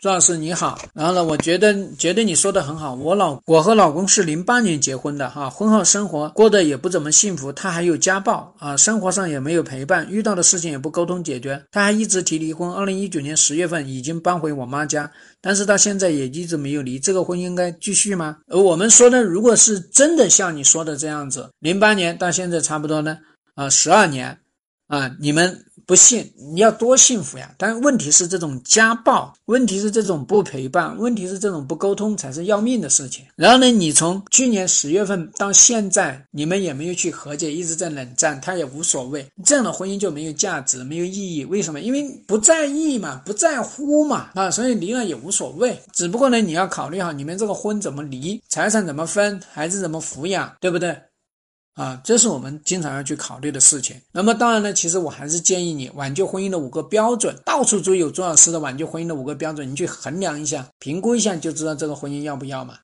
朱老师你好，然后呢，我觉得觉得你说的很好。我老我和老公是零八年结婚的哈，婚后生活过得也不怎么幸福，他还有家暴啊，生活上也没有陪伴，遇到的事情也不沟通解决，他还一直提离婚。二零一九年十月份已经搬回我妈家，但是到现在也一直没有离，这个婚应该继续吗？而我们说的，如果是真的像你说的这样子，零八年到现在差不多呢啊十二年啊，你们。不信，你要多幸福呀！但问题是这种家暴，问题是这种不陪伴，问题是这种不沟通才是要命的事情。然后呢，你从去年十月份到现在，你们也没有去和解，一直在冷战，他也无所谓，这样的婚姻就没有价值，没有意义。为什么？因为不在意嘛，不在乎嘛，啊，所以离了也无所谓。只不过呢，你要考虑好你们这个婚怎么离，财产怎么分，孩子怎么抚养，对不对？啊，这是我们经常要去考虑的事情。那么当然呢，其实我还是建议你挽救婚姻的五个标准，到处都有钟老师的挽救婚姻的五个标准，你去衡量一下、评估一下，就知道这个婚姻要不要嘛。